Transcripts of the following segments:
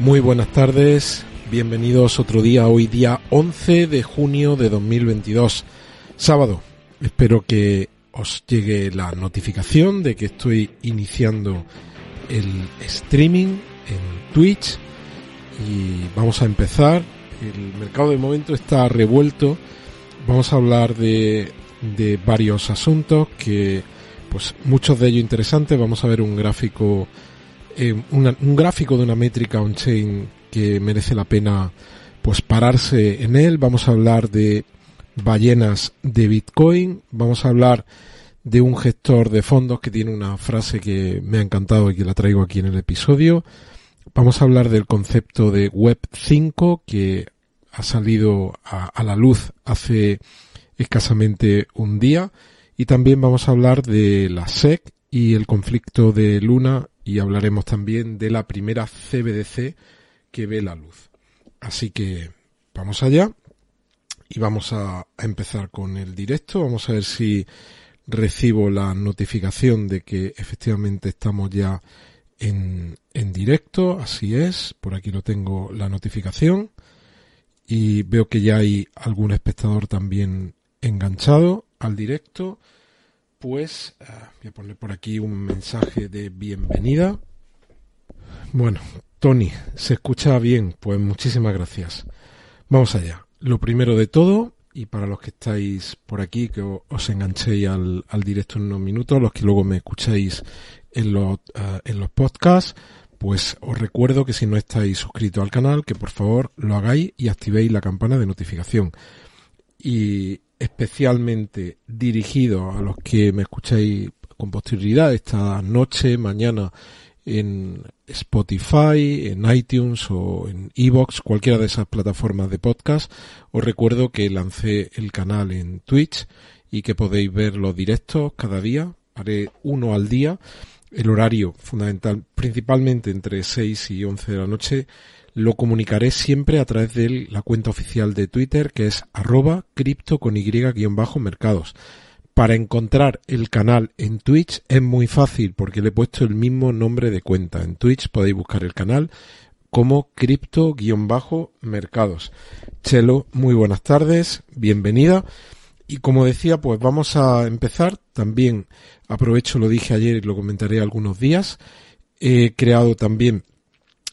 Muy buenas tardes, bienvenidos otro día, hoy día 11 de junio de 2022, sábado. Espero que os llegue la notificación de que estoy iniciando el streaming en Twitch y vamos a empezar. El mercado de momento está revuelto. Vamos a hablar de, de varios asuntos que, pues muchos de ellos interesantes. Vamos a ver un gráfico eh, un gráfico de una métrica on-chain que merece la pena pues pararse en él. Vamos a hablar de ballenas de Bitcoin. Vamos a hablar de un gestor de fondos que tiene una frase que me ha encantado y que la traigo aquí en el episodio. Vamos a hablar del concepto de Web 5 que ha salido a, a la luz hace escasamente un día. Y también vamos a hablar de la SEC y el conflicto de Luna y hablaremos también de la primera CBDC que ve la luz. Así que vamos allá y vamos a, empezar con el directo. Vamos a ver si recibo la notificación de que efectivamente estamos ya en, en directo. Así es, por aquí lo tengo la notificación y veo que ya hay algún espectador también enganchado al directo pues voy a poner por aquí un mensaje de bienvenida. Bueno, Tony, se escucha bien, pues muchísimas gracias. Vamos allá. Lo primero de todo, y para los que estáis por aquí, que os enganchéis al, directo en unos minutos, los que luego me escuchéis en los, eh, en los podcasts, pues os recuerdo que si no estáis suscritos al canal, que por favor lo hagáis y activéis la campana de notificación. Y especialmente dirigido a los que me escucháis con posterioridad esta noche, mañana en Spotify, en iTunes o en Evox, cualquiera de esas plataformas de podcast. Os recuerdo que lancé el canal en Twitch y que podéis ver los directos cada día. Haré uno al día. El horario fundamental, principalmente entre 6 y 11 de la noche, lo comunicaré siempre a través de la cuenta oficial de Twitter que es arroba cripto con y bajo mercados. Para encontrar el canal en Twitch es muy fácil porque le he puesto el mismo nombre de cuenta. En Twitch podéis buscar el canal como cripto-mercados. Chelo, muy buenas tardes, bienvenida. Y como decía, pues vamos a empezar. También aprovecho, lo dije ayer y lo comentaré algunos días. He creado también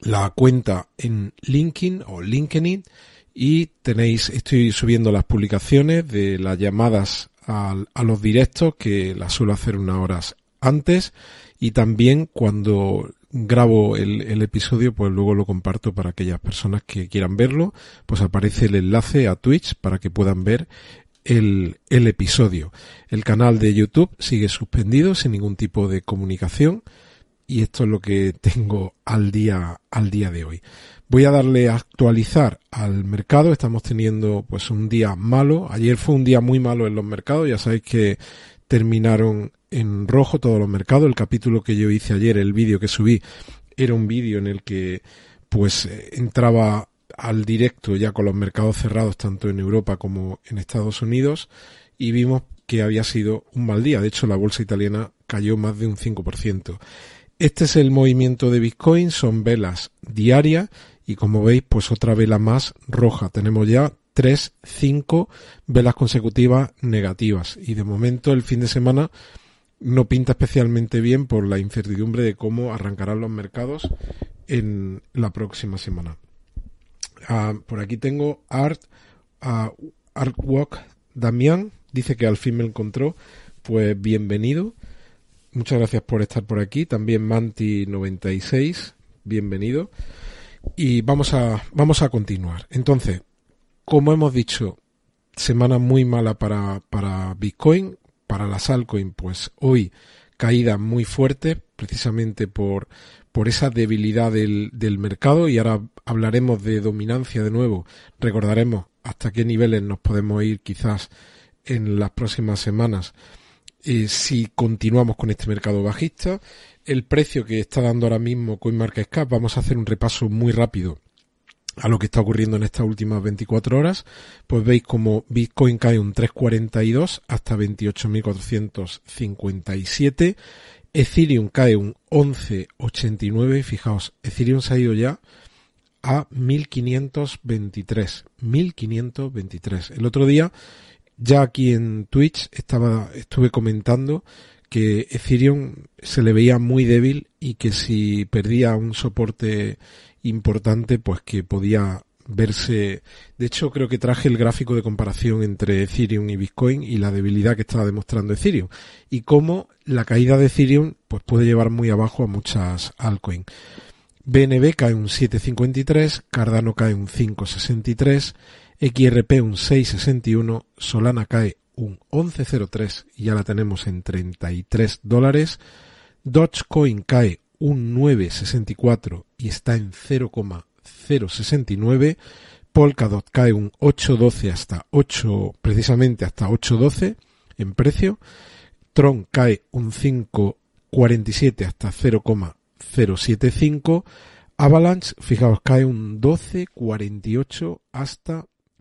la cuenta en LinkedIn o LinkedIn y tenéis, estoy subiendo las publicaciones de las llamadas a, los directos que las suelo hacer unas horas antes. Y también cuando grabo el, el, episodio pues luego lo comparto para aquellas personas que quieran verlo. Pues aparece el enlace a Twitch para que puedan ver el, el episodio. El canal de YouTube sigue suspendido sin ningún tipo de comunicación y esto es lo que tengo al día al día de hoy. Voy a darle a actualizar al mercado. Estamos teniendo pues un día malo. Ayer fue un día muy malo en los mercados. Ya sabéis que terminaron en rojo todos los mercados. El capítulo que yo hice ayer, el vídeo que subí, era un vídeo en el que pues entraba al directo ya con los mercados cerrados tanto en Europa como en Estados Unidos y vimos que había sido un mal día. De hecho, la bolsa italiana cayó más de un 5%. Este es el movimiento de Bitcoin, son velas diarias y como veis pues otra vela más roja. Tenemos ya tres, cinco velas consecutivas negativas y de momento el fin de semana no pinta especialmente bien por la incertidumbre de cómo arrancarán los mercados en la próxima semana. Ah, por aquí tengo Art, uh, Artwalk Damián, dice que al fin me encontró, pues bienvenido. Muchas gracias por estar por aquí. También Manti96, bienvenido. Y vamos a, vamos a continuar. Entonces, como hemos dicho, semana muy mala para, para Bitcoin, para las altcoins, pues hoy caída muy fuerte, precisamente por, por esa debilidad del, del mercado. Y ahora hablaremos de dominancia de nuevo. Recordaremos hasta qué niveles nos podemos ir quizás en las próximas semanas eh, si continuamos con este mercado bajista. El precio que está dando ahora mismo CoinMarketCap, vamos a hacer un repaso muy rápido a lo que está ocurriendo en estas últimas 24 horas, pues veis como Bitcoin cae un 3.42 hasta 28.457, Ethereum cae un 11.89, fijaos, Ethereum se ha ido ya a 1523. 1523. El otro día, ya aquí en Twitch, estaba, estuve comentando que Ethereum se le veía muy débil y que si perdía un soporte importante, pues que podía verse. De hecho, creo que traje el gráfico de comparación entre Ethereum y Bitcoin y la debilidad que estaba demostrando Ethereum y cómo la caída de Ethereum pues puede llevar muy abajo a muchas altcoins. BNB cae un 7.53, Cardano cae un 5.63, XRP un 6.61, Solana cae un 11.03 y ya la tenemos en 33 dólares. Dogecoin cae un 9.64 y está en 0,069. Polkadot cae un 8.12 hasta 8, precisamente hasta 8.12 en precio. Tron cae un 5.47 hasta 0,075. Avalanche, fijaos, cae un 12.48 hasta